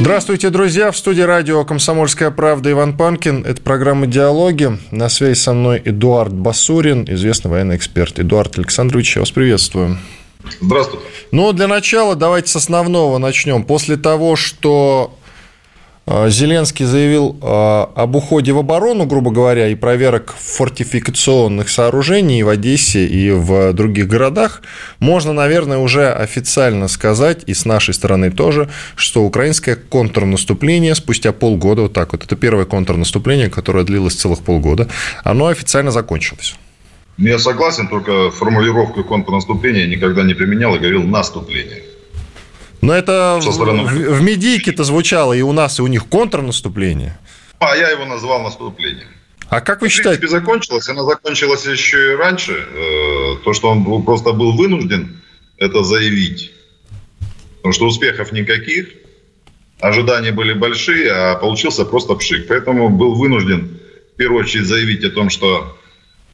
Здравствуйте, друзья! В студии радио «Комсомольская правда» Иван Панкин. Это программа «Диалоги». На связи со мной Эдуард Басурин, известный военный эксперт. Эдуард Александрович, я вас приветствую. Здравствуйте. Ну, для начала давайте с основного начнем. После того, что Зеленский заявил а, об уходе в оборону, грубо говоря, и проверок фортификационных сооружений в Одессе и в других городах, можно, наверное, уже официально сказать, и с нашей стороны тоже, что украинское контрнаступление спустя полгода, вот так вот, это первое контрнаступление, которое длилось целых полгода, оно официально закончилось. Я согласен, только формулировку контрнаступления никогда не применял и говорил наступление. Но это стороны... в, в медийке-то звучало и у нас, и у них контрнаступление. А я его назвал наступлением. А как вы в считаете? В принципе, закончилось. Она закончилась еще и раньше. Э, то, что он просто был вынужден это заявить. Потому что успехов никаких. Ожидания были большие, а получился просто пшик. Поэтому был вынужден в первую очередь заявить о том, что...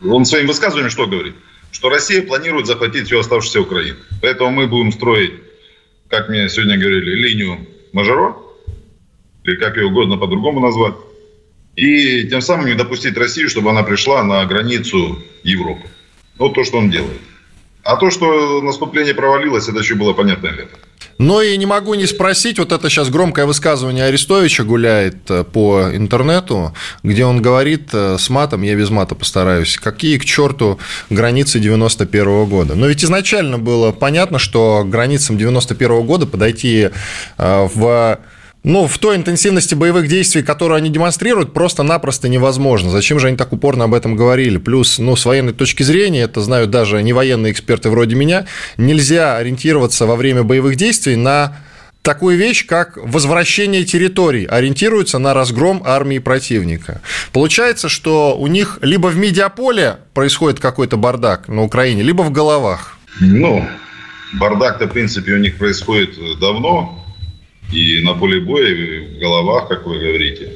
Он своим высказыванием что говорит? Что Россия планирует захватить всю оставшуюся Украину. Поэтому мы будем строить как мне сегодня говорили, линию Мажоро, или как ее угодно по-другому назвать, и тем самым не допустить Россию, чтобы она пришла на границу Европы. Вот то, что он делает. А то, что наступление провалилось, это еще было понятно лето. Но и не могу не спросить, вот это сейчас громкое высказывание Арестовича гуляет э, по интернету, где он говорит э, с матом, я без мата постараюсь, какие к черту границы 91 -го года. Но ведь изначально было понятно, что границам 91 -го года подойти э, в ну, в той интенсивности боевых действий, которую они демонстрируют, просто-напросто невозможно. Зачем же они так упорно об этом говорили? Плюс, ну, с военной точки зрения, это знают даже не военные эксперты вроде меня, нельзя ориентироваться во время боевых действий на такую вещь, как возвращение территорий, ориентируются на разгром армии противника. Получается, что у них либо в медиаполе происходит какой-то бардак на Украине, либо в головах. Ну, бардак-то, в принципе, у них происходит давно, и на поле боя, и в головах, как вы говорите.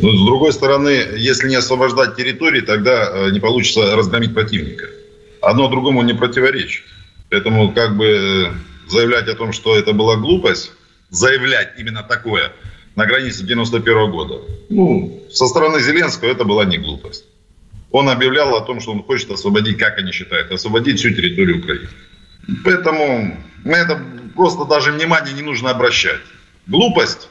Но с другой стороны, если не освобождать территории, тогда э, не получится разгромить противника. Одно другому не противоречит. Поэтому как бы э, заявлять о том, что это была глупость, заявлять именно такое на границе 91 года, ну, со стороны Зеленского это была не глупость. Он объявлял о том, что он хочет освободить, как они считают, освободить всю территорию Украины. Поэтому на это просто даже внимания не нужно обращать. Глупость.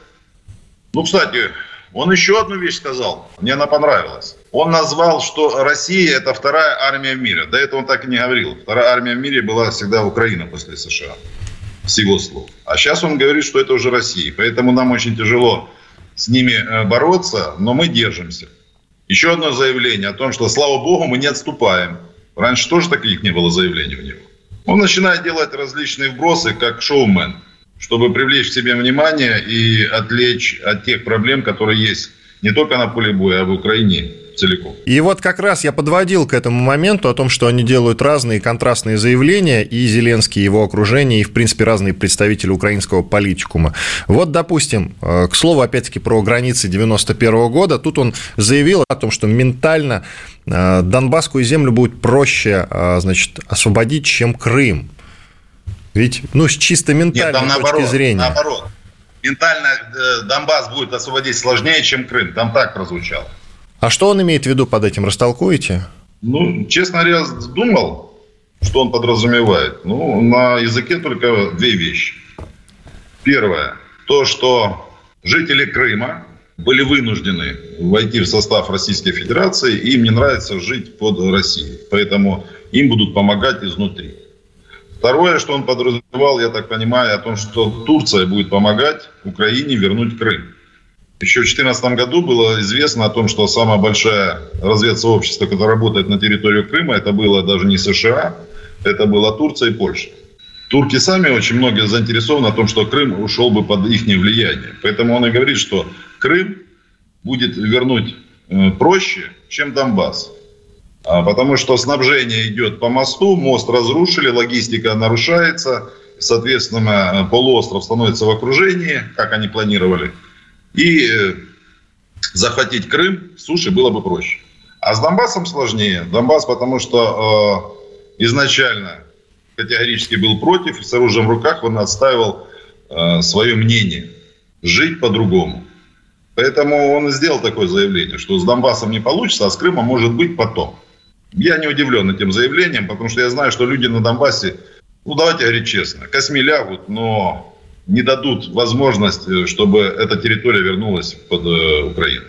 Ну, кстати, он еще одну вещь сказал. Мне она понравилась. Он назвал, что Россия – это вторая армия в мире. До этого он так и не говорил. Вторая армия в мире была всегда Украина после США. С его слов. А сейчас он говорит, что это уже Россия. Поэтому нам очень тяжело с ними э, бороться, но мы держимся. Еще одно заявление о том, что, слава богу, мы не отступаем. Раньше тоже таких не было заявлений у него. Он начинает делать различные вбросы, как шоумен, чтобы привлечь к себе внимание и отвлечь от тех проблем, которые есть не только на поле боя, а в Украине целиком. И вот как раз я подводил к этому моменту о том, что они делают разные контрастные заявления, и Зеленский, и его окружение, и, в принципе, разные представители украинского политикума. Вот, допустим, э, к слову, опять-таки, про границы 91 года, тут он заявил о том, что ментально э, Донбасскую землю будет проще, э, значит, освободить, чем Крым. Ведь, ну, с чисто ментальной Нет, точки наоборот, зрения. наоборот. Ментально Донбасс будет освободить сложнее, чем Крым. Там так прозвучало. А что он имеет в виду под этим? Растолкуете? Ну, честно говоря, думал, что он подразумевает. Ну, на языке только две вещи. Первое. То, что жители Крыма были вынуждены войти в состав Российской Федерации, и им не нравится жить под Россией. Поэтому им будут помогать изнутри. Второе, что он подразумевал, я так понимаю, о том, что Турция будет помогать Украине вернуть Крым. Еще в 2014 году было известно о том, что самое большое разведсообщество, которое работает на территории Крыма, это было даже не США, это была Турция и Польша. Турки сами очень многие заинтересованы о том, что Крым ушел бы под их влияние. Поэтому он и говорит, что Крым будет вернуть э, проще, чем Донбасс. А, потому что снабжение идет по мосту, мост разрушили, логистика нарушается, соответственно, полуостров становится в окружении, как они планировали. И э, захватить Крым суши было бы проще. А с Донбассом сложнее. Донбасс, потому что э, изначально категорически был против, и с оружием в руках он отстаивал э, свое мнение. Жить по-другому. Поэтому он сделал такое заявление, что с Донбассом не получится, а с Крымом может быть потом. Я не удивлен этим заявлением, потому что я знаю, что люди на Донбассе, ну давайте говорить честно, косми лягут, но не дадут возможность, э, чтобы эта территория вернулась под э, Украину.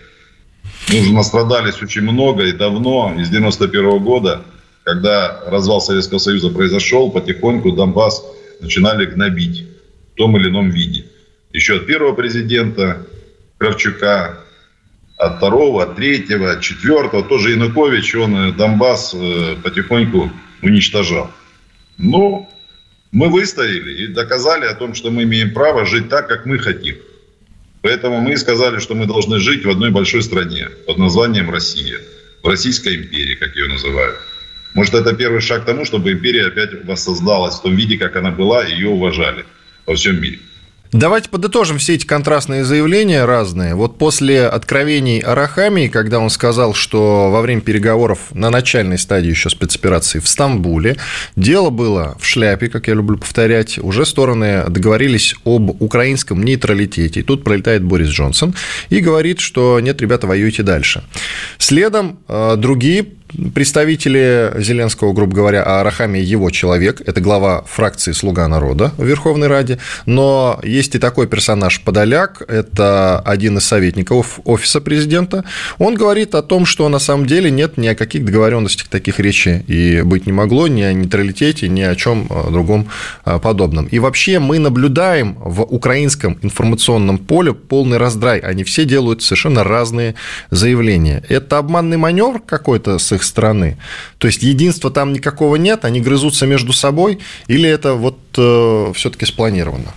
Мы уже настрадались очень много и давно, из 91 -го года, когда развал Советского Союза произошел, потихоньку Донбасс начинали гнобить в том или ином виде. Еще от первого президента Кравчука, от второго, от третьего, от четвертого. Тоже Янукович, он э, Донбасс потихоньку уничтожал. Но мы выстояли и доказали о том, что мы имеем право жить так, как мы хотим. Поэтому мы сказали, что мы должны жить в одной большой стране под названием Россия. В Российской империи, как ее называют. Может, это первый шаг к тому, чтобы империя опять воссоздалась в том виде, как она была, и ее уважали во всем мире. Давайте подытожим все эти контрастные заявления разные. Вот после откровений Арахами, когда он сказал, что во время переговоров на начальной стадии еще спецоперации в Стамбуле дело было в шляпе, как я люблю повторять, уже стороны договорились об украинском нейтралитете. И тут пролетает Борис Джонсон и говорит, что нет, ребята, воюйте дальше. Следом э, другие представители Зеленского, грубо говоря, а Арахами его человек, это глава фракции «Слуга народа» в Верховной Раде, но есть и такой персонаж Подоляк, это один из советников офиса президента, он говорит о том, что на самом деле нет ни о каких договоренностях таких речи и быть не могло, ни о нейтралитете, ни о чем а, другом а, подобном. И вообще мы наблюдаем в украинском информационном поле полный раздрай, они все делают совершенно разные заявления. Это обманный маневр какой-то с их их страны. То есть единства там никакого нет, они грызутся между собой, или это вот э, все-таки спланировано?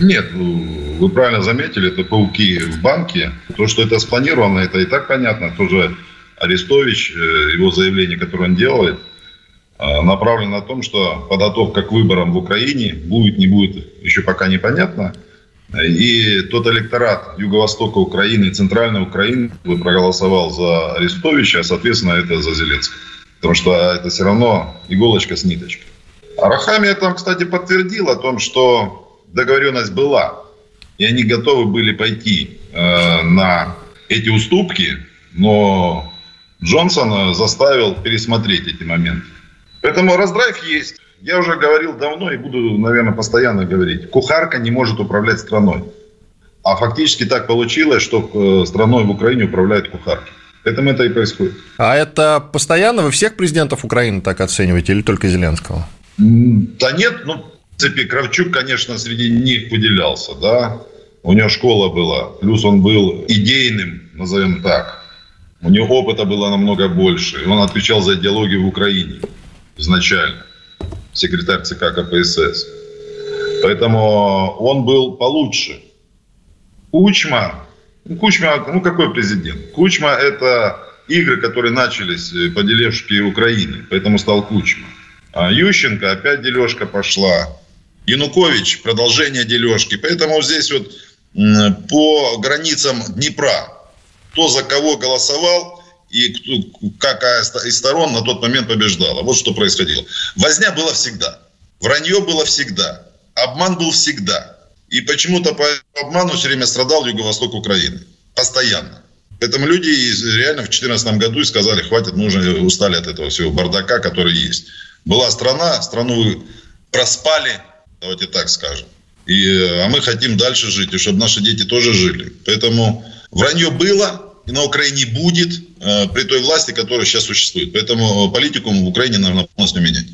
Нет, ну, вы правильно заметили, это пауки в банке. То, что это спланировано, это и так понятно. Тоже Арестович, э, его заявление, которое он делает, э, направлено на том, что подготовка к выборам в Украине будет, не будет, еще пока непонятно. И тот электорат Юго-Востока Украины, Центральной Украины проголосовал за Арестовича, а, соответственно, это за Зеленского. Потому что это все равно иголочка с ниточкой. А Рахамия там, кстати, подтвердил о том, что договоренность была. И они готовы были пойти э, на эти уступки, но Джонсон заставил пересмотреть эти моменты. Поэтому раздрайв есть. Я уже говорил давно и буду, наверное, постоянно говорить. Кухарка не может управлять страной. А фактически так получилось, что э, страной в Украине управляют кухарки. Поэтому это и происходит. А это постоянно вы всех президентов Украины так оцениваете или только Зеленского? Да нет, ну, в принципе, Кравчук, конечно, среди них выделялся, да. У него школа была, плюс он был идейным, назовем так. У него опыта было намного больше, и он отвечал за идеологию в Украине изначально секретарь ЦК КПСС. Поэтому он был получше. Кучма, ну, Кучма, ну какой президент? Кучма это игры, которые начались э, по дележке Украины, поэтому стал Кучма. А Ющенко опять дележка пошла. Янукович продолжение дележки. Поэтому здесь вот по границам Днепра, кто за кого голосовал, и какая из сторон на тот момент побеждала. Вот что происходило. Возня была всегда. Вранье было всегда. Обман был всегда. И почему-то по обману все время страдал Юго-Восток Украины. Постоянно. Поэтому люди реально в 2014 году и сказали, хватит, мы уже устали от этого всего бардака, который есть. Была страна, страну проспали, давайте так скажем. И, а мы хотим дальше жить, и чтобы наши дети тоже жили. Поэтому вранье было, на Украине будет э, при той власти, которая сейчас существует. Поэтому политику в Украине нужно полностью менять.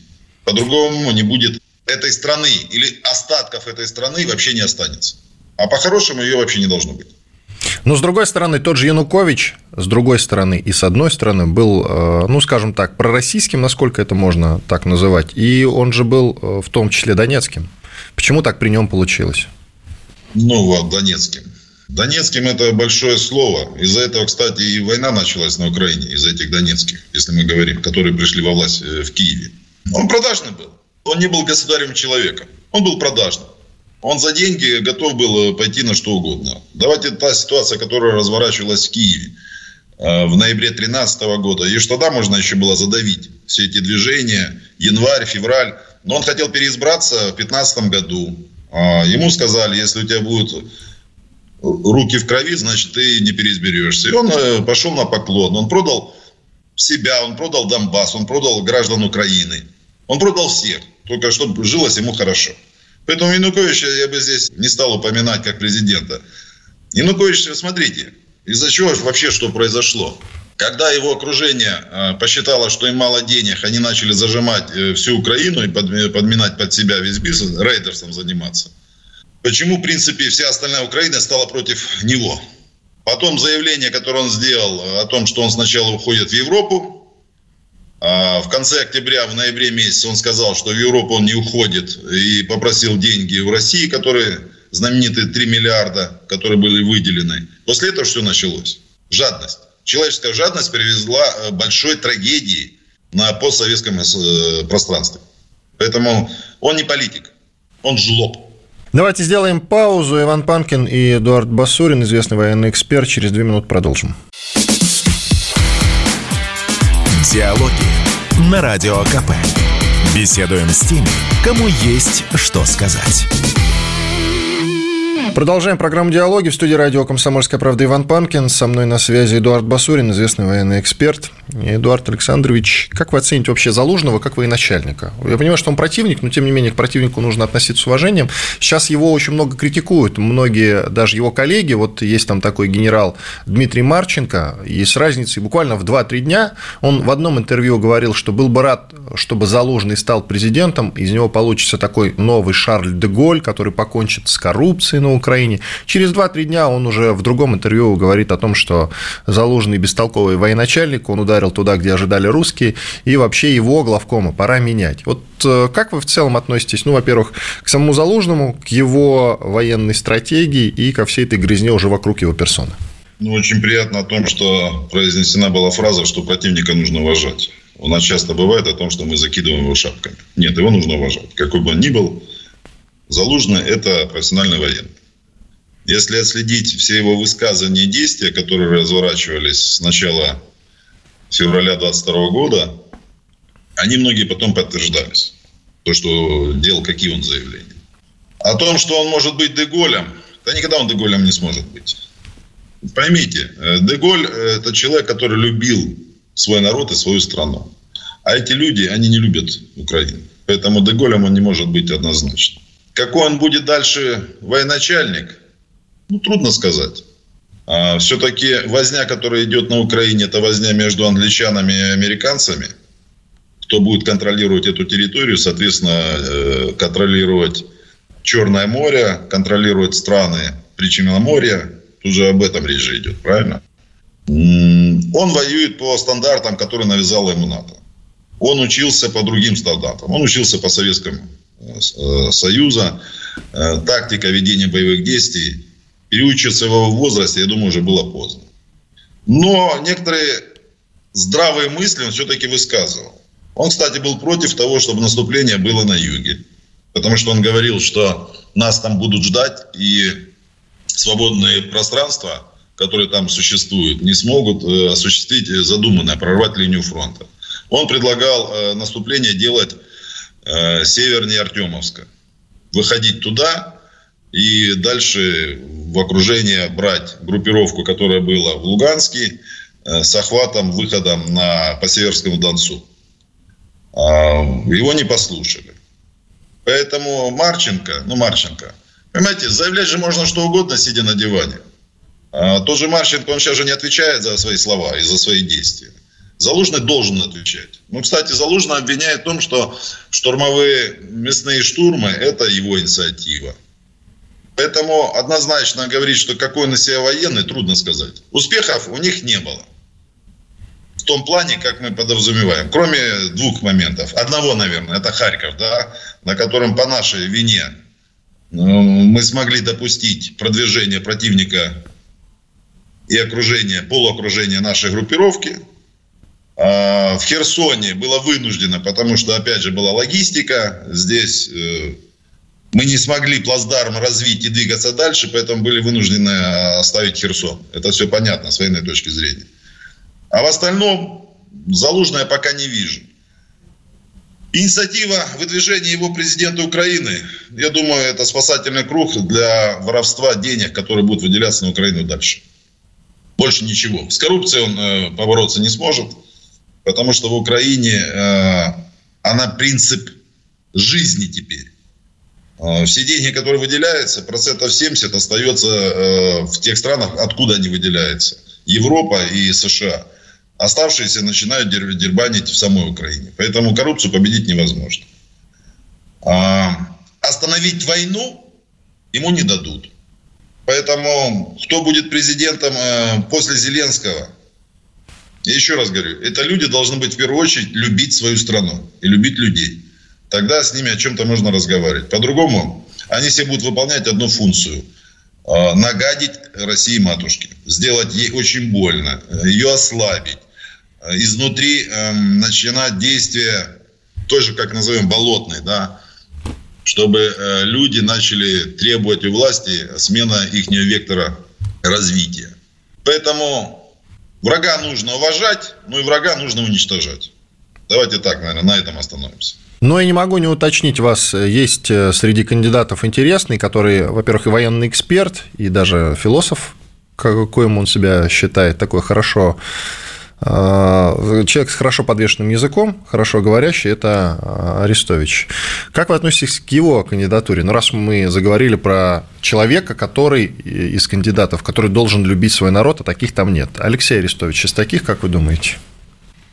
По-другому не будет этой страны или остатков этой страны вообще не останется. А по-хорошему ее вообще не должно быть. Но, с другой стороны, тот же Янукович, с другой стороны и с одной стороны, был, э, ну, скажем так, пророссийским, насколько это можно так называть, и он же был э, в том числе донецким. Почему так при нем получилось? Ну, вот, донецким. Донецким это большое слово. Из-за этого, кстати, и война началась на Украине, из-за этих донецких, если мы говорим, которые пришли во власть э, в Киеве. Он продажный был. Он не был государем человеком. Он был продажным. Он за деньги готов был э, пойти на что угодно. Давайте та ситуация, которая разворачивалась в Киеве э, в ноябре 2013 года. И что тогда можно еще было задавить все эти движения, январь, февраль. Но он хотел переизбраться в 2015 году. А ему сказали, если у тебя будут руки в крови, значит, ты не переизберешься. И он э, пошел на поклон. Он продал себя, он продал Донбасс, он продал граждан Украины. Он продал всех, только чтобы жилось ему хорошо. Поэтому Януковича я бы здесь не стал упоминать как президента. Янукович, смотрите, из-за чего вообще что произошло? Когда его окружение э, посчитало, что им мало денег, они начали зажимать э, всю Украину и подминать под себя весь бизнес, рейдерством заниматься. Почему, в принципе, вся остальная Украина стала против него? Потом заявление, которое он сделал о том, что он сначала уходит в Европу. А в конце октября, в ноябре месяце он сказал, что в Европу он не уходит и попросил деньги в России, которые знаменитые 3 миллиарда, которые были выделены. После этого что началось? Жадность. Человеческая жадность привезла э, большой трагедии на постсоветском э, пространстве. Поэтому он не политик, он жлоб. Давайте сделаем паузу. Иван Панкин и Эдуард Басурин, известный военный эксперт. Через две минуты продолжим. Диалоги на Радио КП. Беседуем с теми, кому есть что сказать. Продолжаем программу «Диалоги». В студии радио «Комсомольская правда» Иван Панкин. Со мной на связи Эдуард Басурин, известный военный эксперт. Эдуард Александрович, как вы оцените вообще Залужного как военачальника? Я понимаю, что он противник, но тем не менее к противнику нужно относиться с уважением. Сейчас его очень много критикуют. Многие, даже его коллеги, вот есть там такой генерал Дмитрий Марченко, и с разницей буквально в 2-3 дня он в одном интервью говорил, что был бы рад, чтобы Залужный стал президентом, из него получится такой новый Шарль де Голь, который покончит с коррупцией на Украине, Украине. Через 2-3 дня он уже в другом интервью говорит о том, что заложенный бестолковый военачальник, он ударил туда, где ожидали русские, и вообще его главкома пора менять. Вот э, как вы в целом относитесь, ну, во-первых, к самому Залужному, к его военной стратегии и ко всей этой грязне уже вокруг его персоны? Ну, очень приятно о том, что произнесена была фраза, что противника нужно уважать. У нас часто бывает о том, что мы закидываем его шапками. Нет, его нужно уважать. Какой бы он ни был, Залужный – это профессиональный военный. Если отследить все его высказывания и действия, которые разворачивались с начала февраля 22 года, они многие потом подтверждались. То, что делал, какие он заявления. О том, что он может быть Деголем, да никогда он Деголем не сможет быть. Поймите, э, Деголь – это человек, который любил свой народ и свою страну. А эти люди, они не любят Украину. Поэтому Деголем он не может быть однозначно. Какой он будет дальше военачальник – ну, трудно сказать. А, все-таки возня, которая идет на Украине, это возня между англичанами и американцами. Кто будет контролировать эту территорию, соответственно, э, контролировать Черное море, контролировать страны Причерноморья. Тут же об этом речь идет, правильно? Он воюет по стандартам, которые навязала ему НАТО. Он учился по другим стандартам. Он учился по Советскому э, Союзу. Э, тактика ведения боевых действий переучиться в его возрасте, я думаю, уже было поздно. Но некоторые здравые мысли он все-таки высказывал. Он, кстати, был против того, чтобы наступление было на юге. Потому что он говорил, что нас там будут ждать, и свободные пространства, которые там существуют, не смогут э, осуществить задуманное, прорвать линию фронта. Он предлагал э, наступление делать э, севернее Артемовска. Выходить туда и дальше в окружение брать группировку, которая была в Луганске, э, с охватом, выходом на, по Северскому Донцу. А, его не послушали. Поэтому Марченко, ну Марченко, понимаете, заявлять же можно что угодно, сидя на диване. А тот же Марченко, он сейчас же не отвечает за свои слова и за свои действия. Залужный должен отвечать. Ну, кстати, Залужный обвиняет в том, что штурмовые мясные штурмы – это его инициатива. Поэтому однозначно говорить, что какой из себя военный, трудно сказать. Успехов у них не было. В том плане, как мы подразумеваем. Кроме двух моментов. Одного, наверное, это Харьков, да, на котором по нашей вине мы смогли допустить продвижение противника и окружение, полуокружение нашей группировки. А, в Херсоне было вынуждено, потому что, опять же, была логистика. Здесь э, мы не смогли плацдарм развить и двигаться дальше, поэтому были вынуждены оставить Херсон. Это все понятно с военной точки зрения. А в остальном Залужного я пока не вижу. Инициатива выдвижения его президента Украины, я думаю, это спасательный круг для воровства денег, которые будут выделяться на Украину дальше. Больше ничего. С коррупцией он э, побороться не сможет, потому что в Украине э, она принцип жизни теперь. Э, все деньги, которые выделяются, процентов 70 остается э, в тех странах, откуда они выделяются. Европа и США. Оставшиеся начинают дербанить в самой Украине. Поэтому коррупцию победить невозможно. А, остановить войну ему не дадут. Поэтому кто будет президентом э, после Зеленского, я еще раз говорю, это люди должны быть в первую очередь любить свою страну и любить людей. Тогда с ними о чем-то можно разговаривать. По-другому они все будут выполнять одну функцию э, – нагадить России матушке, сделать ей очень больно, ее ослабить, изнутри э, начинать действие той же, как назовем, болотной, да, чтобы э, люди начали требовать у власти смена их вектора развития. Поэтому врага нужно уважать, но и врага нужно уничтожать. Давайте так, наверное, на этом остановимся. Но я не могу не уточнить вас, есть э, среди кандидатов интересный, который, во-первых, и военный эксперт, и даже философ, каким он себя считает, такой хорошо а, человек с хорошо подвешенным языком, хорошо говорящий, это Арестович. Как вы относитесь к его кандидатуре? Ну, раз мы заговорили про человека, который из кандидатов, который должен любить свой народ, а таких там нет. Алексей Арестович, из таких, как вы думаете?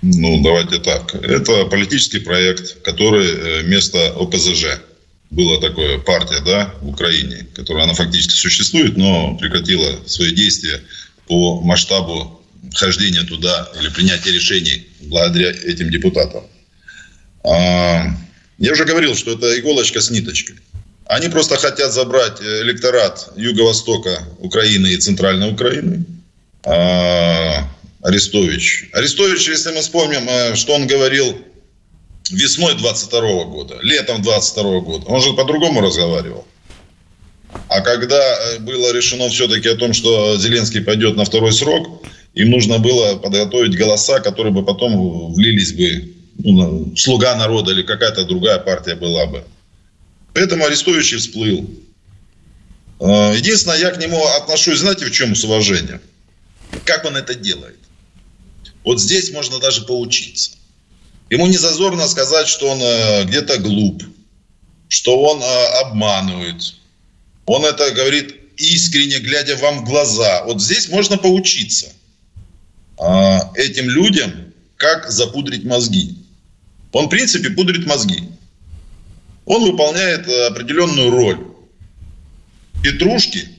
Ну, давайте так. Это политический проект, который э, вместо ОПЗЖ была такая партия, да, в Украине, которая она фактически существует, но прекратила свои действия по масштабу хождения туда или принятия решений благодаря этим депутатам. А, я уже говорил, что это иголочка с ниточкой. Они просто хотят забрать электорат Юго-Востока Украины и Центральной Украины. Арестович. Арестович, если мы вспомним, э, что он говорил весной 22 года, летом 22 года, он же по-другому разговаривал. А когда э, было решено все-таки о том, что Зеленский пойдет на второй срок, им нужно было подготовить голоса, которые бы потом влились бы, ну, слуга народа или какая-то другая партия была бы. Поэтому Арестович и всплыл. А, единственное, я к нему отношусь, знаете, в чем с уважением? Как он это делает? Вот здесь можно даже поучиться. Ему не зазорно сказать, что он э, где-то глуп, что он э, обманывает. Он это говорит искренне, глядя вам в глаза. Вот здесь можно поучиться – а, этим людям, как запудрить мозги. Он, в принципе, пудрит мозги. Он выполняет определенную роль петрушки,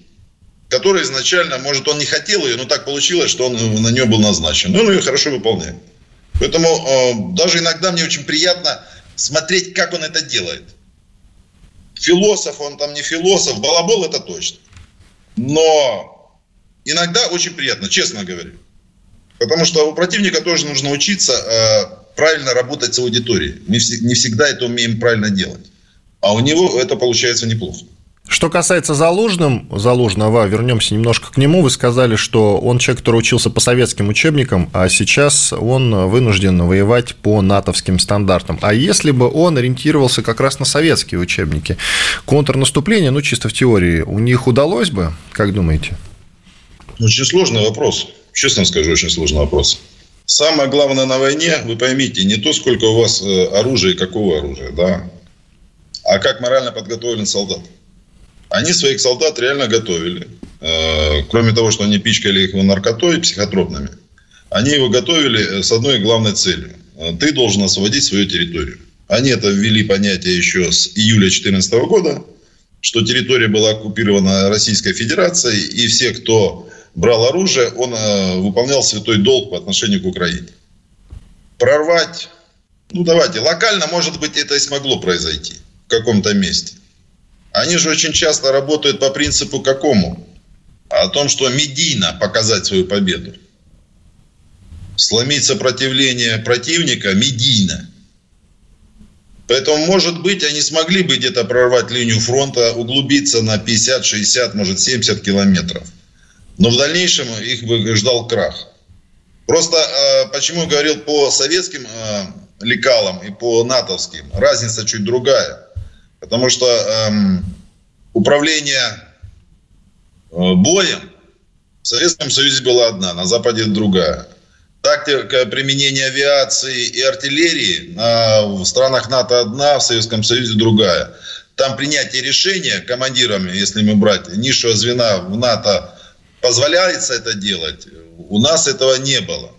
которая изначально, может, он не хотел ее, но так получилось, что он на нее был назначен. Но он ее хорошо выполняет. Поэтому э, даже иногда мне очень приятно смотреть, как он это делает. Философ, он там не философ, балабол это точно. Но иногда очень приятно, честно говорю. Потому что у противника тоже нужно учиться э, правильно работать с аудиторией. Не, не всегда это умеем правильно делать. А у него это получается неплохо. Что касается Залужным, Залужного, вернемся немножко к нему. Вы сказали, что он человек, который учился по советским учебникам, а сейчас он вынужден воевать по натовским стандартам. А если бы он ориентировался как раз на советские учебники, контрнаступление, ну, чисто в теории, у них удалось бы, как думаете? Очень сложный вопрос. Честно скажу, очень сложный вопрос. Самое главное на войне, вы поймите, не то, сколько у вас э, оружия и какого оружия, да, а как морально подготовлен солдат. Они своих солдат реально готовили. Э, кроме того, что они пичкали их наркотой, психотропными, они его готовили э, с одной главной целью. Ты должен освободить свою территорию. Они это ввели понятие еще с июля 2014 года, что территория была оккупирована Российской Федерацией, и все, кто брал оружие, он э, выполнял святой долг по отношению к Украине. Прорвать, ну давайте, локально, может быть, это и смогло произойти в каком-то месте. Они же очень часто работают по принципу какому? О том, что медийно показать свою победу. Сломить сопротивление противника медийно. Поэтому, может быть, они смогли бы где-то прорвать линию фронта, углубиться на 50, 60, может, 70 километров. Но в дальнейшем их бы ждал крах. Просто э, почему говорил по советским э, лекалам и по натовским, разница чуть другая. Потому что эм, управление э, боем в Советском Союзе была одна, на Западе другая. Тактика применения авиации и артиллерии на, в странах НАТО одна, в Советском Союзе другая. Там принятие решения командирами, если мы брать низшего звена в НАТО, позволяется это делать. У нас этого не было.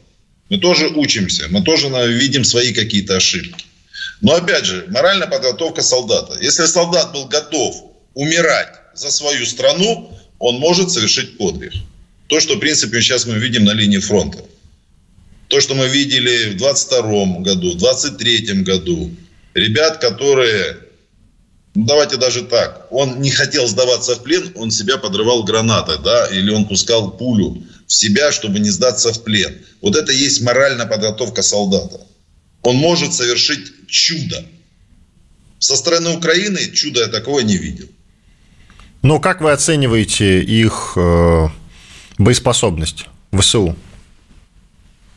Мы тоже учимся, мы тоже видим свои какие-то ошибки. Но опять же, моральная подготовка солдата. Если солдат был готов умирать за свою страну, он может совершить подвиг. То, что, в принципе, сейчас мы видим на линии фронта. То, что мы видели в 22 году, в 23 году. Ребят, которые, ну давайте даже так, он не хотел сдаваться в плен, он себя подрывал гранатой, да, или он пускал пулю в себя, чтобы не сдаться в плен. Вот это есть моральная подготовка солдата. Он может совершить чудо. Со стороны Украины чуда я такого не видел. Но как вы оцениваете их э, боеспособность ВСУ?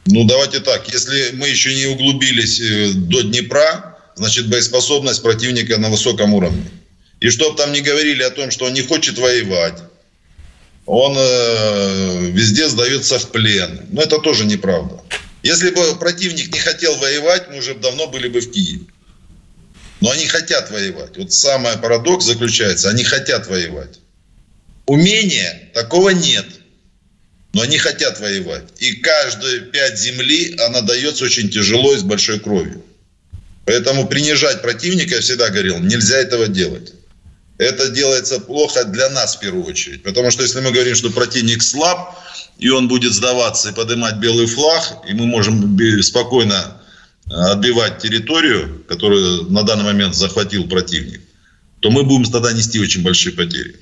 Ну, давайте так. Если мы еще не углубились э, до Днепра, значит, боеспособность противника на высоком уровне. И чтобы там не говорили о том, что он не хочет воевать, он э, везде сдается в плен. Но это тоже неправда. Если бы противник не хотел воевать, мы уже давно были бы в Киеве. Но они хотят воевать. Вот самый парадокс заключается, они хотят воевать. Умения такого нет. Но они хотят воевать. И каждые пять земли она дается очень тяжело и с большой кровью. Поэтому принижать противника, я всегда говорил, нельзя этого делать. Это делается плохо для нас в первую очередь. Потому что если мы говорим, что противник слаб, и он будет сдаваться и поднимать белый флаг, и мы можем спокойно э, отбивать территорию, которую на данный момент захватил противник, то мы будем тогда нести очень большие потери.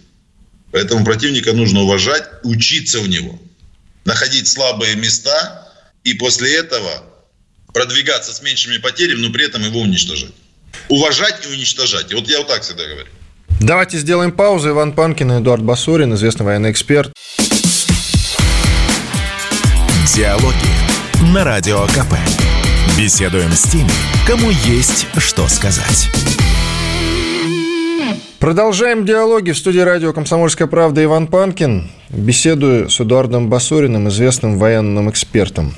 Поэтому противника нужно уважать, учиться у него, находить слабые места и после этого продвигаться с меньшими потерями, но при этом его уничтожать. Уважать и уничтожать. И вот я вот так всегда говорю. Давайте сделаем паузу. Иван Панкин, Эдуард Басурин, известный военный эксперт. Диалоги на Радио КП. Беседуем с теми, кому есть что сказать. Продолжаем диалоги в студии радио «Комсомольская правда» Иван Панкин. Беседую с Эдуардом Басуриным, известным военным экспертом.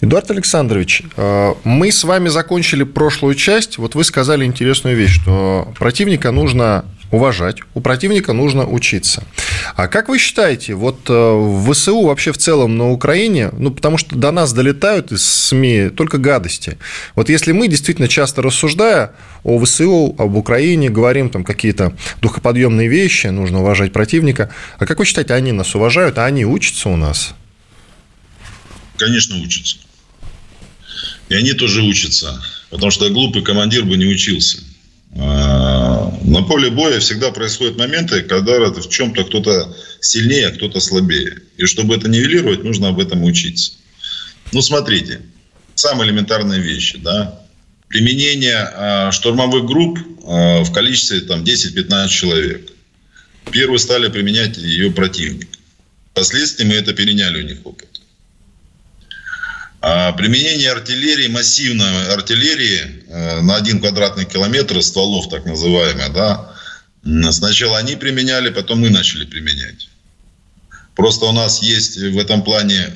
Эдуард Александрович, э, мы с вами закончили прошлую часть. Вот вы сказали интересную вещь, что противника нужно уважать, у противника нужно учиться. А как вы считаете, вот э, в ВСУ вообще в целом на Украине, ну, потому что до нас долетают из СМИ только гадости. Вот если мы действительно часто рассуждая о ВСУ, об Украине, говорим там какие-то духоподъемные вещи, нужно уважать противника, а как вы считаете, они нас уважают, а они учатся у нас? Конечно, учатся. И они тоже учатся, потому что глупый командир бы не учился. А, на поле боя всегда происходят моменты, когда в чем-то кто-то сильнее, а кто-то слабее. И чтобы это нивелировать, нужно об этом учиться. Ну, смотрите, самые элементарные вещи, да. Применение э, штурмовых групп э, в количестве там 10-15 человек. Первые стали применять ее противник. Впоследствии мы это переняли у них опыт. А применение артиллерии, массивной артиллерии э, на один квадратный километр стволов, так называемые, да, сначала они применяли, потом мы начали применять. Просто у нас есть в этом плане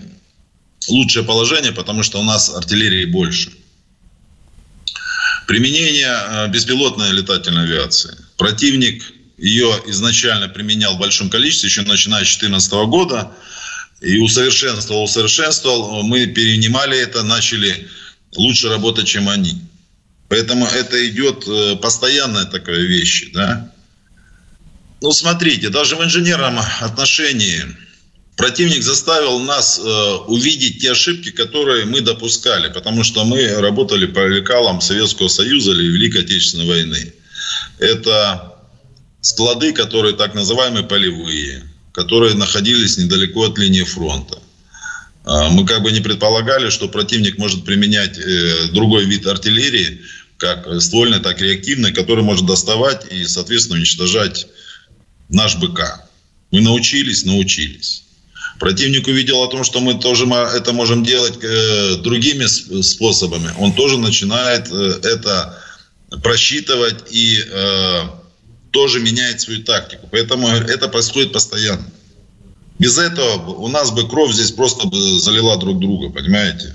лучшее положение, потому что у нас артиллерии больше. Применение э, беспилотной летательной авиации. Противник ее изначально применял в большом количестве, еще начиная с 2014 года – и усовершенствовал, усовершенствовал, мы перенимали это, начали лучше работать, чем они. Поэтому это идет э, постоянная такая вещь, да. Ну, смотрите, даже в инженерном отношении противник заставил нас э, увидеть те ошибки, которые мы допускали, потому что мы работали по лекалам Советского Союза или Великой Отечественной войны. Это склады, которые так называемые полевые, которые находились недалеко от линии фронта. А, мы как бы не предполагали, что противник может применять э, другой вид артиллерии, как ствольной, так и реактивной, который может доставать и, соответственно, уничтожать наш БК. Мы научились, научились. Противник увидел о том, что мы тоже это можем делать э, другими способами. Он тоже начинает э, это просчитывать и тоже меняет свою тактику. Поэтому это происходит постоянно. Без этого у нас бы кровь здесь просто бы залила друг друга, понимаете?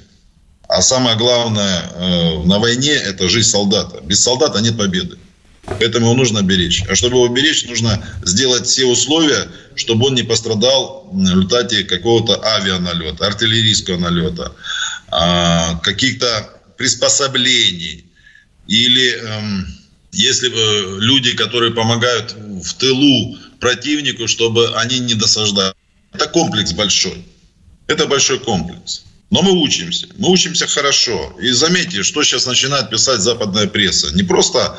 А самое главное э, на войне – это жизнь солдата. Без солдата нет победы. Поэтому его нужно беречь. А чтобы его беречь, нужно сделать все условия, чтобы он не пострадал в результате какого-то авианалета, артиллерийского налета, а, каких-то приспособлений. Или эм, если бы люди, которые помогают в тылу противнику, чтобы они не досаждали. Это комплекс большой. Это большой комплекс. Но мы учимся. Мы учимся хорошо. И заметьте, что сейчас начинает писать западная пресса. Не просто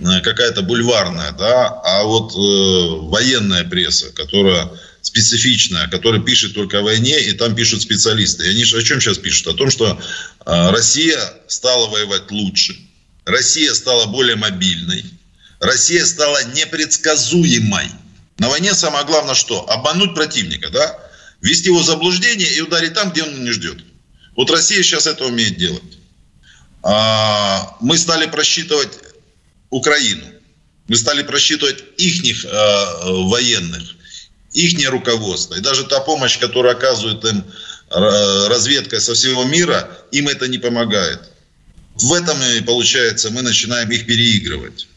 Э, какая-то бульварная, да, а вот э, военная пресса, которая специфичная, которая пишет только о войне, и там пишут специалисты. И они о чем сейчас пишут? О том, что э, Россия стала воевать лучше, Россия стала более мобильной, Россия стала непредсказуемой. На войне самое главное что? Обмануть противника, да? Ввести его в заблуждение и ударить там, где он не ждет. Вот Россия сейчас это умеет делать. А, мы стали просчитывать Украину. Мы стали просчитывать ихних э, военных, ихнее руководство. И даже та помощь, которую оказывает им э, разведка со всего мира, им это не помогает. В этом, и получается, мы начинаем их переигрывать.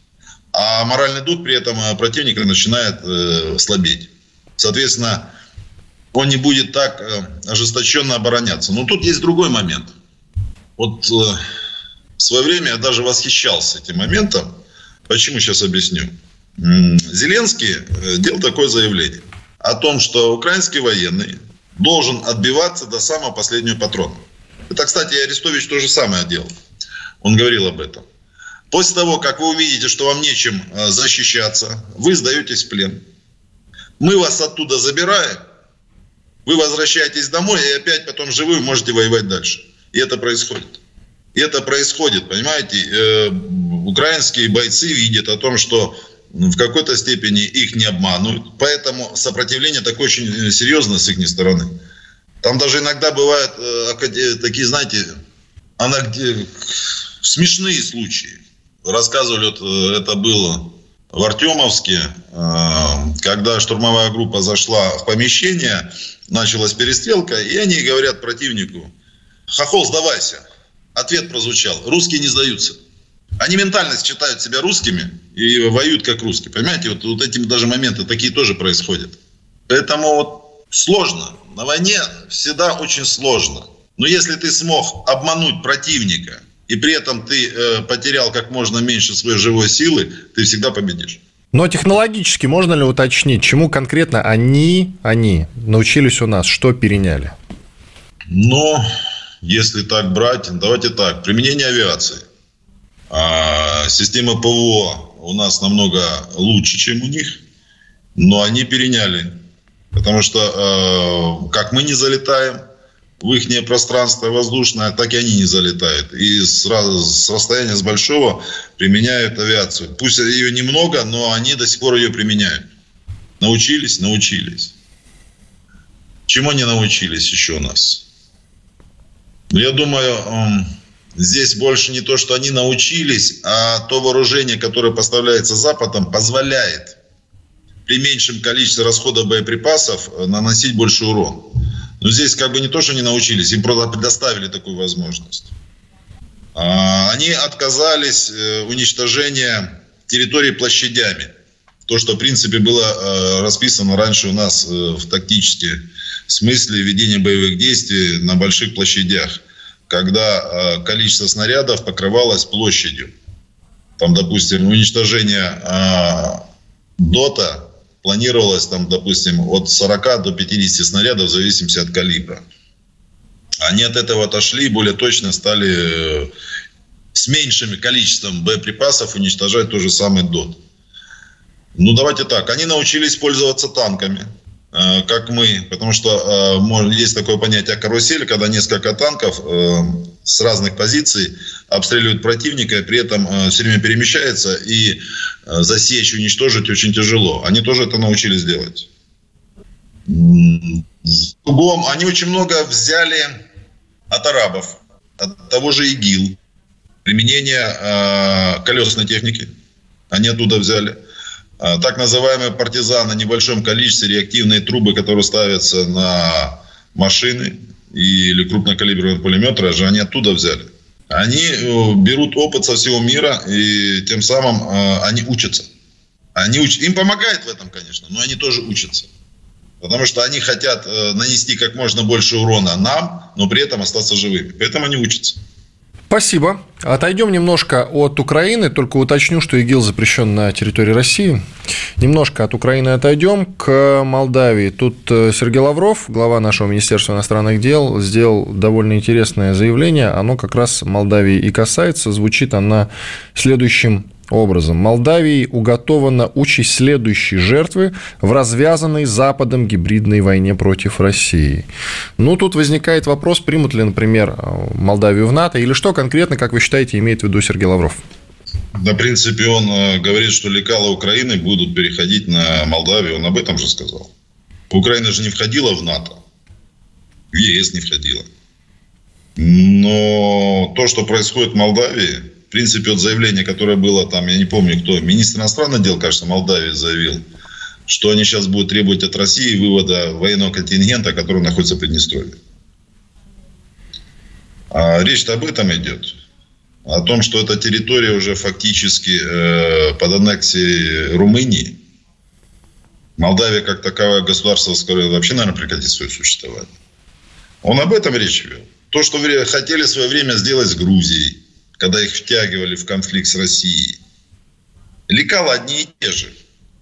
А моральный дух при этом э, противника начинает э, слабеть. Соответственно, он не будет так э, ожесточенно обороняться. Но тут есть другой момент. Вот э, в свое время я даже восхищался этим моментом, Почему сейчас объясню? Зеленский э, делал такое заявление о том, что украинский военный должен отбиваться до самого последнего патрона. Это, кстати, Арестович то же самое делал. Он говорил об этом. После того, как вы увидите, что вам нечем э, защищаться, вы сдаетесь в плен. Мы вас оттуда забираем, вы возвращаетесь домой, и опять потом живы можете воевать дальше. И это происходит. И это происходит, понимаете? Э, украинские бойцы видят о том, что в какой-то степени их не обманывают. Поэтому сопротивление такое очень э, серьезное с их стороны. Там даже иногда бывают э, такие, знаете, она, смешные случаи. Рассказывали, вот, это было в Артемовске, когда штурмовая группа зашла в помещение, началась перестрелка, и они говорят противнику, хохол, сдавайся. Ответ прозвучал. Русские не сдаются. Они ментально считают себя русскими и воюют как русские. Понимаете, вот, вот эти даже моменты такие тоже происходят. Поэтому вот сложно. На войне всегда очень сложно. Но если ты смог обмануть противника, и при этом ты э, потерял как можно меньше своей живой силы, ты всегда победишь. Но технологически можно ли уточнить, чему конкретно они, они научились у нас, что переняли? Ну, если так брать, давайте так, применение авиации. А, система ПВО у нас намного лучше, чем у них, но они переняли. Потому что э, как мы не залетаем в их пространство воздушное, так и они не залетают. И с, с расстояния с большого применяют авиацию. Пусть ее немного, но они до сих пор ее применяют. Научились? Научились. Чему они научились еще у нас? Ну, я думаю, здесь больше не то, что они научились, а то вооружение, которое поставляется Западом, позволяет при меньшем количестве расхода боеприпасов э, наносить больше урон. Но здесь как бы не то, что они научились, им просто предоставили такую возможность. А, они отказались э, уничтожения территории площадями. То, что, в принципе, было э, расписано раньше у нас в тактически смысле ведения боевых действий на больших площадях когда э, количество снарядов покрывалось площадью. Там, допустим, уничтожение э, ДОТа планировалось, там, допустим, от 40 до 50 снарядов в зависимости от калибра. Они от этого отошли и более точно стали э, с меньшим количеством боеприпасов уничтожать тот же самый ДОТ. Ну, давайте так. Они научились пользоваться танками, э, как мы. Потому что э, есть такое понятие карусель, когда несколько танков с разных позиций обстреливают противника, при этом все время перемещается, и засечь, уничтожить очень тяжело. Они тоже это научились делать. Они очень много взяли от арабов, от того же ИГИЛ, применение колесной техники. Они оттуда взяли. Так называемые партизаны небольшом количестве, реактивные трубы, которые ставятся на машины или крупнокалиберные пулеметы, же они оттуда взяли. Они э, берут опыт со всего мира, и тем самым э, они учатся. Они уч... Им помогает в этом, конечно, но они тоже учатся. Потому что они хотят э, нанести как можно больше урона нам, но при этом остаться живыми. Поэтому они учатся. Спасибо. Отойдем немножко от Украины, только уточню, что ИГИЛ запрещен на территории России. Немножко от Украины отойдем к Молдавии. Тут э, Сергей Лавров, глава нашего Министерства иностранных дел, сделал довольно интересное заявление. Оно как раз Молдавии и касается. Звучит она следующим образом. Молдавии уготована участь следующей жертвы в развязанной Западом гибридной войне против России. Ну, тут возникает вопрос, примут ли, например, Молдавию в НАТО, или что конкретно, как вы считаете, имеет в виду Сергей Лавров? В принципе, он э, говорит, что лекала Украины будут переходить на Молдавию. Он об этом же сказал. Украина же не входила в НАТО. В ЕС не входила. Но то, что происходит в Молдавии, принципе, вот заявление, которое было там, я не помню кто, министр иностранных дел, кажется, Молдавии заявил, что они сейчас будут требовать от России вывода военного контингента, который находится в Приднестровье. А речь об этом идет. О том, что эта территория уже фактически э, под аннексией Румынии. Молдавия как таковое государство скоро вообще, наверное, прекратит свое существование. Он об этом речь вел. То, что хотели в свое время сделать с Грузией, когда их втягивали в конфликт с Россией. Лекала одни и те же,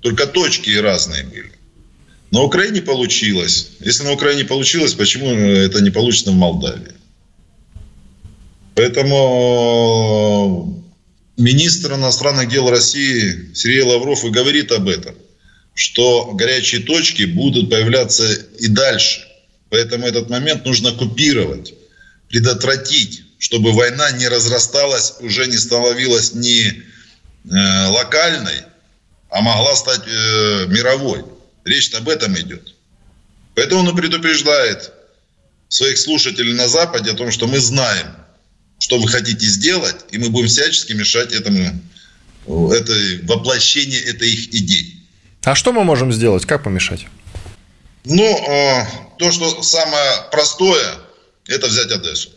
только точки разные были. На Украине получилось. Если на Украине получилось, почему это не получится в Молдавии? Поэтому министр иностранных дел России Сергей Лавров и говорит об этом, что горячие точки будут появляться и дальше. Поэтому этот момент нужно купировать, предотвратить чтобы война не разрасталась, уже не становилась не э, локальной, а могла стать э, мировой. Речь об этом идет. Поэтому он предупреждает своих слушателей на Западе о том, что мы знаем, что вы хотите сделать, и мы будем всячески мешать этому, это, воплощение этой их идей. А что мы можем сделать? Как помешать? Ну, э, то, что самое простое, это взять Одессу.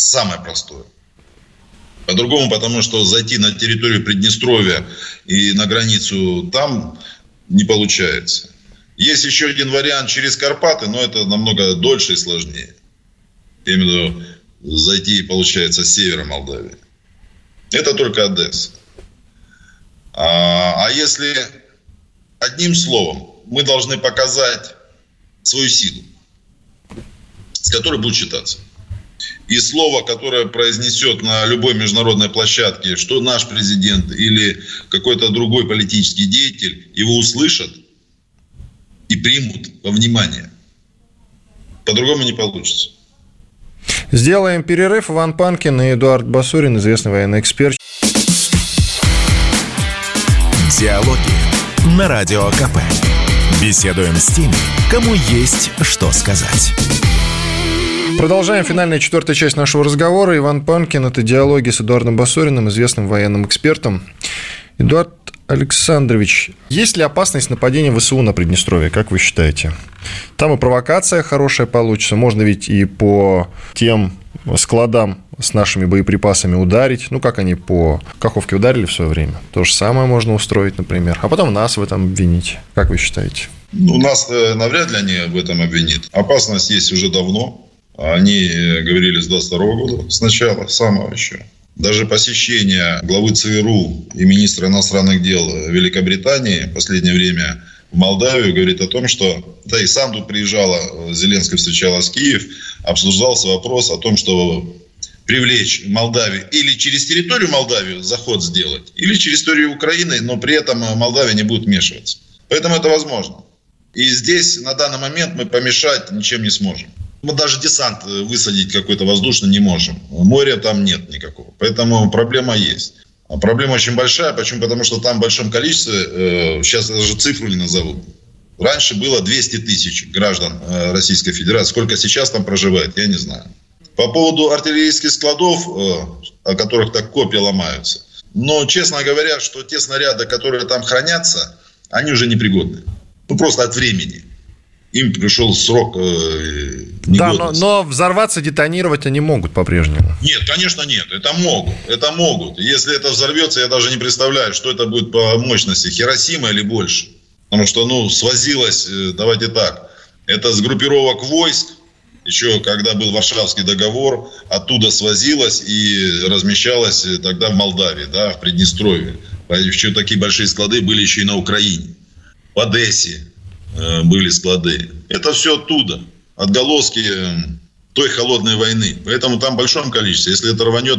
Самое простое. По-другому, потому что зайти на территорию Приднестровья и на границу там не получается. Есть еще один вариант через Карпаты, но это намного дольше и сложнее. Виду зайти, получается, с севера Молдавии. Это только Одесса. А, а если одним словом мы должны показать свою силу, с которой будет считаться и слово, которое произнесет на любой международной площадке, что наш президент или какой-то другой политический деятель, его услышат и примут во внимание. По-другому не получится. Сделаем перерыв. Иван Панкин и Эдуард Басурин, известный военный эксперт. Диалоги на Радио КП. Беседуем с теми, кому есть что сказать. Продолжаем финальная четвертая часть нашего разговора. Иван Панкин. Это диалоги с Эдуардом Басориным, известным военным экспертом. Эдуард Александрович, есть ли опасность нападения ВСУ на Приднестровье, как вы считаете? Там и провокация хорошая получится, можно ведь и по тем складам с нашими боеприпасами ударить, ну, как они по Каховке ударили в свое время. То же самое можно устроить, например, а потом нас в этом обвинить. Как вы считаете? Ну, нас э, навряд ли они в этом обвинят. Опасность есть уже давно. Они э, говорили с 22 года, сначала, самого еще. Даже посещение главы ЦРУ и министра иностранных дел Великобритании в последнее время в Молдавию говорит о том, что, да и сам тут приезжала, Зеленский встречалась в Киев, обсуждался вопрос о том, что привлечь Молдавию или через территорию Молдавии заход сделать, или через территорию Украины, но при этом Молдавия не будет вмешиваться. Поэтому это возможно. И здесь на данный момент мы помешать ничем не сможем. Мы даже десант высадить какой-то воздушный не можем. Моря там нет никакого. Поэтому проблема есть. А проблема очень большая. Почему? Потому что там в большом количестве, э, сейчас даже цифру не назову. Раньше было 200 тысяч граждан э, Российской Федерации. Сколько сейчас там проживает, я не знаю. По поводу артиллерийских складов, э, о которых так копии ломаются. Но, честно говоря, что те снаряды, которые там хранятся, они уже непригодны. Ну, просто от времени им пришел срок э, Да, но, но взорваться, детонировать они могут по-прежнему. Нет, конечно нет. Это могут. Это могут. Если это взорвется, я даже не представляю, что это будет по мощности. Хиросима или больше. Потому что, ну, свозилось, э, давайте так, это с группировок войск, еще когда был Варшавский договор, оттуда свозилось и размещалось тогда в Молдавии, да, в Приднестровье. Еще такие большие склады были еще и на Украине. В Одессе, Э, были склады. Это все оттуда. Отголоски э, той холодной войны. Поэтому там в большом количестве. Если это рванет,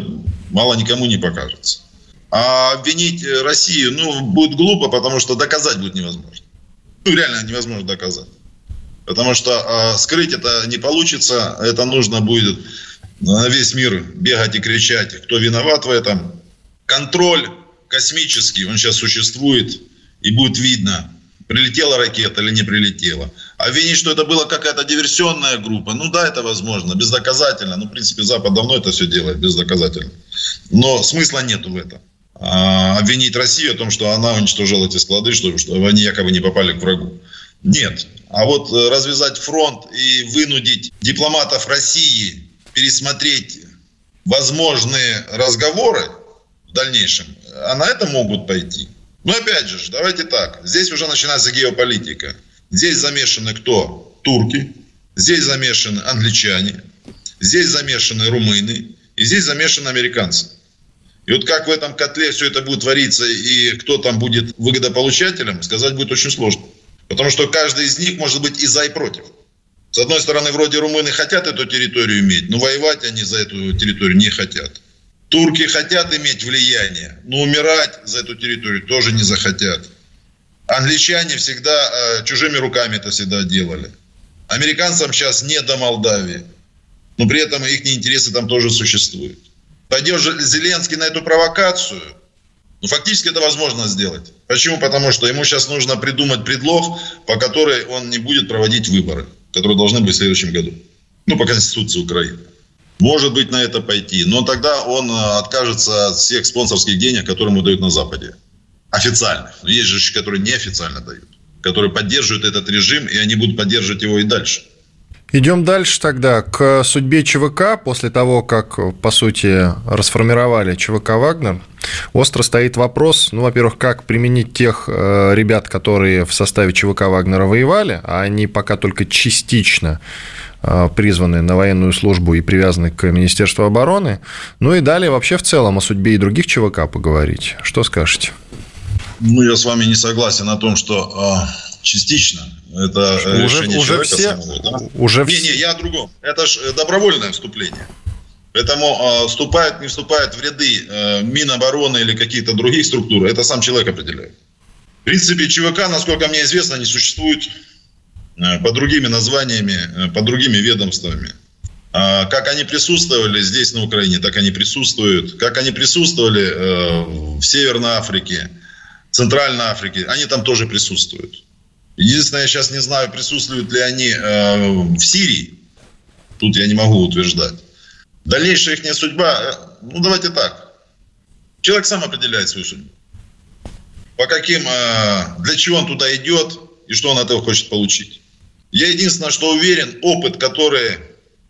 мало никому не покажется. А обвинить э, Россию, ну, будет глупо, потому что доказать будет невозможно. Ну, реально невозможно доказать. Потому что э, скрыть это не получится. Это нужно будет на весь мир бегать и кричать, кто виноват в этом. Контроль космический, он сейчас существует, и будет видно, прилетела ракета или не прилетела. А винить, что это была какая-то диверсионная группа, ну да, это возможно, бездоказательно. Ну, в принципе, Запад давно это все делает бездоказательно. Но смысла нету в этом. А обвинить Россию о том, что она уничтожила эти склады, что, что они якобы не попали к врагу. Нет. А вот э, развязать фронт и вынудить дипломатов России пересмотреть возможные разговоры в дальнейшем, а на это могут пойти. Но опять же, давайте так. Здесь уже начинается геополитика. Здесь замешаны кто? Турки. Здесь замешаны англичане. Здесь замешаны румыны. И здесь замешаны американцы. И вот как в этом котле все это будет твориться и кто там будет выгодополучателем, сказать будет очень сложно. Потому что каждый из них может быть и за, и против. С одной стороны, вроде румыны хотят эту территорию иметь, но воевать они за эту территорию не хотят. Турки хотят иметь влияние, но умирать за эту территорию тоже не захотят. Англичане всегда э, чужими руками это всегда делали. Американцам сейчас не до Молдавии. Но при этом их интересы там тоже существуют. Пойдет Зеленский на эту провокацию, ну, фактически это возможно сделать. Почему? Потому что ему сейчас нужно придумать предлог, по которой он не будет проводить выборы, которые должны быть в следующем году. Ну, по Конституции Украины может быть, на это пойти. Но тогда он э, откажется от всех спонсорских денег, которые ему дают на Западе. Официальных. Но есть же, которые неофициально дают. Которые поддерживают этот режим, и они будут поддерживать его и дальше. Идем дальше тогда к судьбе ЧВК. После того, как, по сути, расформировали ЧВК «Вагнер», остро стоит вопрос, ну, во-первых, как применить тех э, ребят, которые в составе ЧВК «Вагнера» воевали, а они пока только частично Э, призваны на военную службу и привязаны к Министерству обороны. Ну и далее вообще в целом о судьбе и других ЧВК поговорить. Что скажете? Ну, я с вами не согласен о том, что э, частично это уже, решение уже человека все, самого. Да? Уже не, не, я о другом. Это же э, добровольное вступление. Поэтому э, вступает, не вступает в ряды э, Минобороны или каких-то других структур, это сам человек определяет. В принципе, ЧВК, насколько мне известно, не существует Э, под другими названиями, э, под другими ведомствами. А как они присутствовали здесь, на Украине, так они присутствуют. Как они присутствовали э, в Северной Африке, Центральной Африке, они там тоже присутствуют. Единственное, я сейчас не знаю, присутствуют ли они в Сирии. Тут я не могу утверждать. Дальнейшая их судьба, ну давайте так. Человек сам определяет свою судьбу. По каким, для чего он туда идет и что он от этого хочет получить. Я единственное, что уверен, опыт, который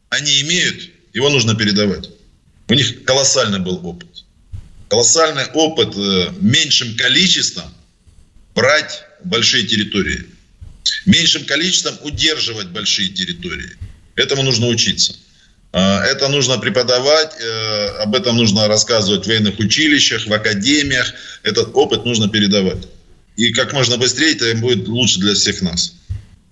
они имеют, его нужно передавать. У них колоссальный был опыт. Колоссальный опыт э, меньшим количеством брать большие территории. Меньшим количеством удерживать большие территории. Этому нужно учиться. А, это нужно преподавать, э, об этом нужно рассказывать в военных училищах, в академиях. Этот опыт нужно передавать. И как можно быстрее это будет лучше для всех нас.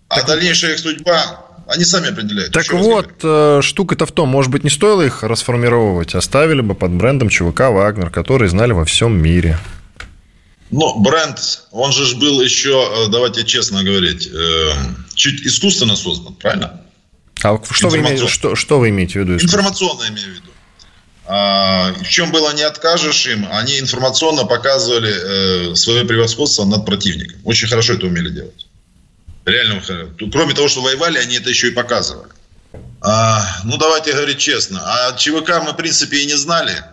А дальнейшая их судьба они сами определяют. Так вот, э, штука-то в том, может быть, не стоило их расформировать, оставили бы под брендом ЧВК «Вагнер», который знали во всем мире. Но бренд, он же был еще, э, давайте честно говорить, э, чуть искусственно создан, правильно? А что, вы имеете, что, что вы имеете в виду? Информационно имею в виду. А, в чем было не откажешь им, они информационно показывали свое превосходство над противником. Очень хорошо это умели делать реально, кроме того, что воевали, они это еще и показывали. А, ну, давайте говорить честно. А ЧВК мы, в принципе, и не знали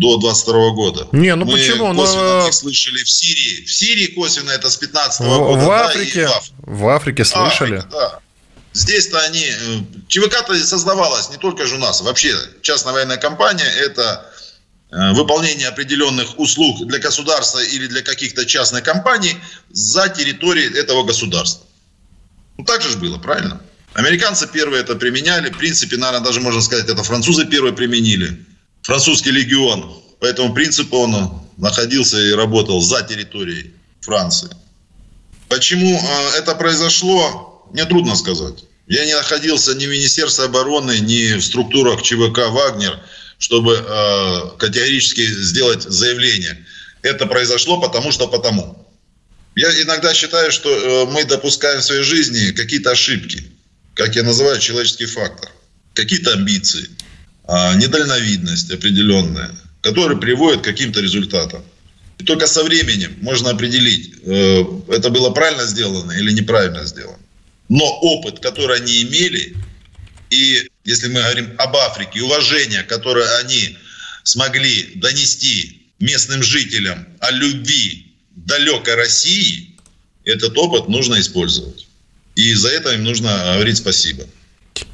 до 22 года. Не, ну мы почему? косвенно Но... слышали в Сирии. В Сирии косвенно это с 15 -го года. В Африке, да, в... в Африке слышали. Африка, да. Здесь-то они... Э, ЧВК-то создавалась не только же у нас. Вообще, частная военная компания – это э, выполнение определенных услуг для государства или для каких-то частных компаний за территорией этого государства. Ну, так же было, правильно? Американцы первые это применяли. В принципе, наверное, даже можно сказать, это французы первые применили. Французский легион. По этому принципу он находился и работал за территорией Франции. Почему э, это произошло, мне трудно сказать. Я не находился ни в Министерстве обороны, ни в структурах ЧВК «Вагнер», чтобы э, категорически сделать заявление. Это произошло потому что потому. Я иногда считаю, что э, мы допускаем в своей жизни какие-то ошибки, как я называю человеческий фактор, какие-то амбиции, а, недальновидность определенная, которые приводят к каким-то результатам. И только со временем можно определить, э, это было правильно сделано или неправильно сделано. Но опыт, который они имели, и если мы говорим об Африке, уважение, которое они смогли донести местным жителям о любви далекой России, этот опыт нужно использовать. И за это им нужно говорить спасибо.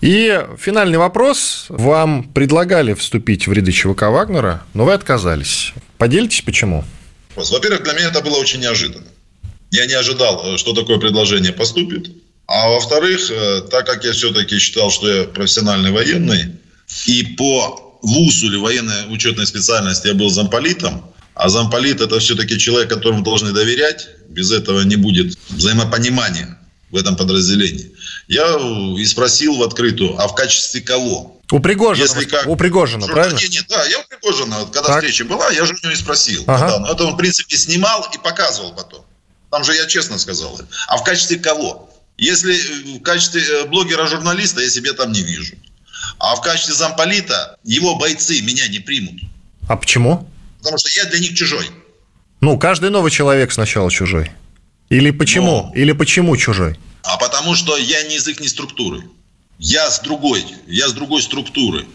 И финальный вопрос. Вам предлагали вступить в ряды ЧВК Вагнера, но вы отказались. Поделитесь, почему? Во-первых, для меня это было очень неожиданно. Я не ожидал, что такое предложение поступит. А во-вторых, э, так как я все-таки считал, что я профессиональный военный, и по ВУЗу или военной учетной специальности я был замполитом, а замполит это все-таки человек, которому должны доверять. Без этого не будет взаимопонимания в этом подразделении. Я и спросил в открытую, а в качестве кого? У Пригожина, Если как... у Пригожина правильно? Нет, нет, да, я у Пригожина, когда так. встреча была, я же у него и спросил. Ага. Да, но это он, в принципе, снимал и показывал потом. Там же я честно сказал. А в качестве кого? Если в качестве э, блогера-журналиста я себе там не вижу. А в качестве замполита его бойцы меня не примут. А почему? потому что я для них чужой. Ну, каждый новый человек сначала чужой. Или почему? Но... Или почему чужой? А потому что я не из их структуры. Я с другой, я с другой структуры.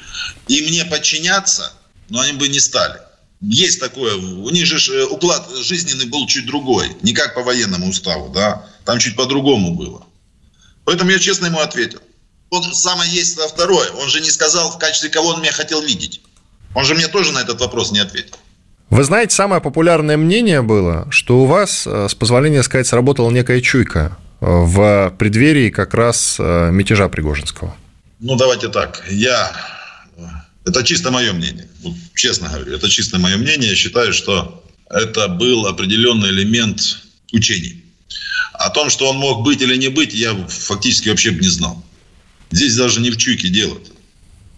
И мне подчиняться, но они бы не стали. Есть такое, у них же э, уклад жизненный был чуть другой, не как по военному уставу, да, там чуть по-другому было. Поэтому я честно ему ответил. Он самое есть второе, он же не сказал, в качестве кого он меня хотел видеть. Он же мне тоже на этот вопрос не ответил. Вы знаете, самое популярное мнение было, что у вас, э, с позволения сказать, сработала некая чуйка в преддверии как раз э, мятежа Пригожинского. Ну, давайте так. Я... Это чисто мое мнение. Вот, честно говорю, это чисто мое мнение. Я считаю, что это был определенный элемент учений. О том, что он мог быть или не быть, я фактически вообще бы не знал. Здесь даже не в чуйке дело. -то.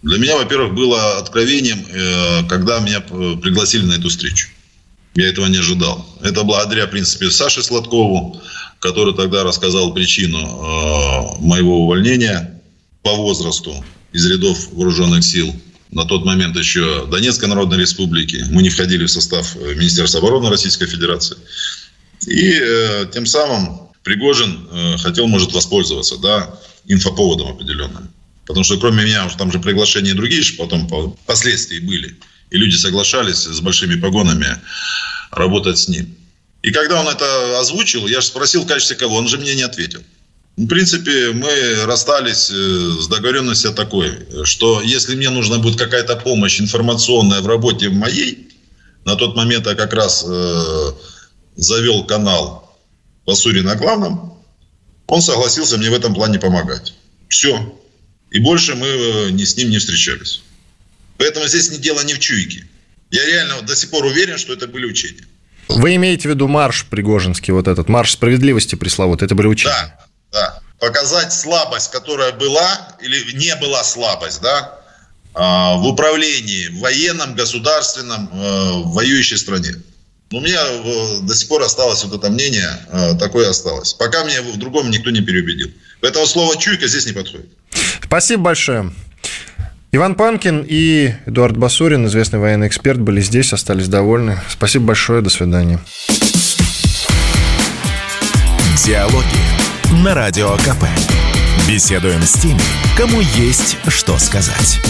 Для меня, во-первых, было откровением, э, когда меня пригласили на эту встречу. Я этого не ожидал. Это благодаря, в принципе, Саше Сладкову, который тогда рассказал причину э, моего увольнения по возрасту из рядов вооруженных сил. На тот момент еще Донецкой Народной Республики. Мы не входили в состав э, Министерства обороны Российской Федерации. И тем самым Пригожин хотел, может, воспользоваться да, инфоповодом определенным. Потому что кроме меня там же приглашения другие же потом впоследствии были. И люди соглашались с большими погонами работать с ним. И когда он это озвучил, я же спросил в качестве кого, он же мне не ответил. В принципе, мы расстались э, с договоренностью такой, что если мне нужна будет какая-то помощь информационная в работе моей, на тот момент я как раз э, завел канал Басури на главном, он согласился мне в этом плане помогать. Все. И больше мы э, ни с ним не встречались. Поэтому здесь не дело не в чуйке. Я реально до сих пор уверен, что это были учения. Вы имеете в виду марш Пригожинский, вот этот, марш справедливости пресловутый, это были учения? Да, да. показать слабость, которая была или не была слабость, да, а, в управлении, в военном, государственном, э, в воюющей стране. У меня до сих пор осталось вот это мнение, э, такое осталось. Пока меня в другом никто не переубедил. Поэтому слово «чуйка» здесь не подходит. Спасибо большое. Иван Панкин и Эдуард Басурин, известный военный эксперт, были здесь, остались довольны. Спасибо большое, до свидания. Диалоги на Радио КП. Беседуем с теми, кому есть что сказать.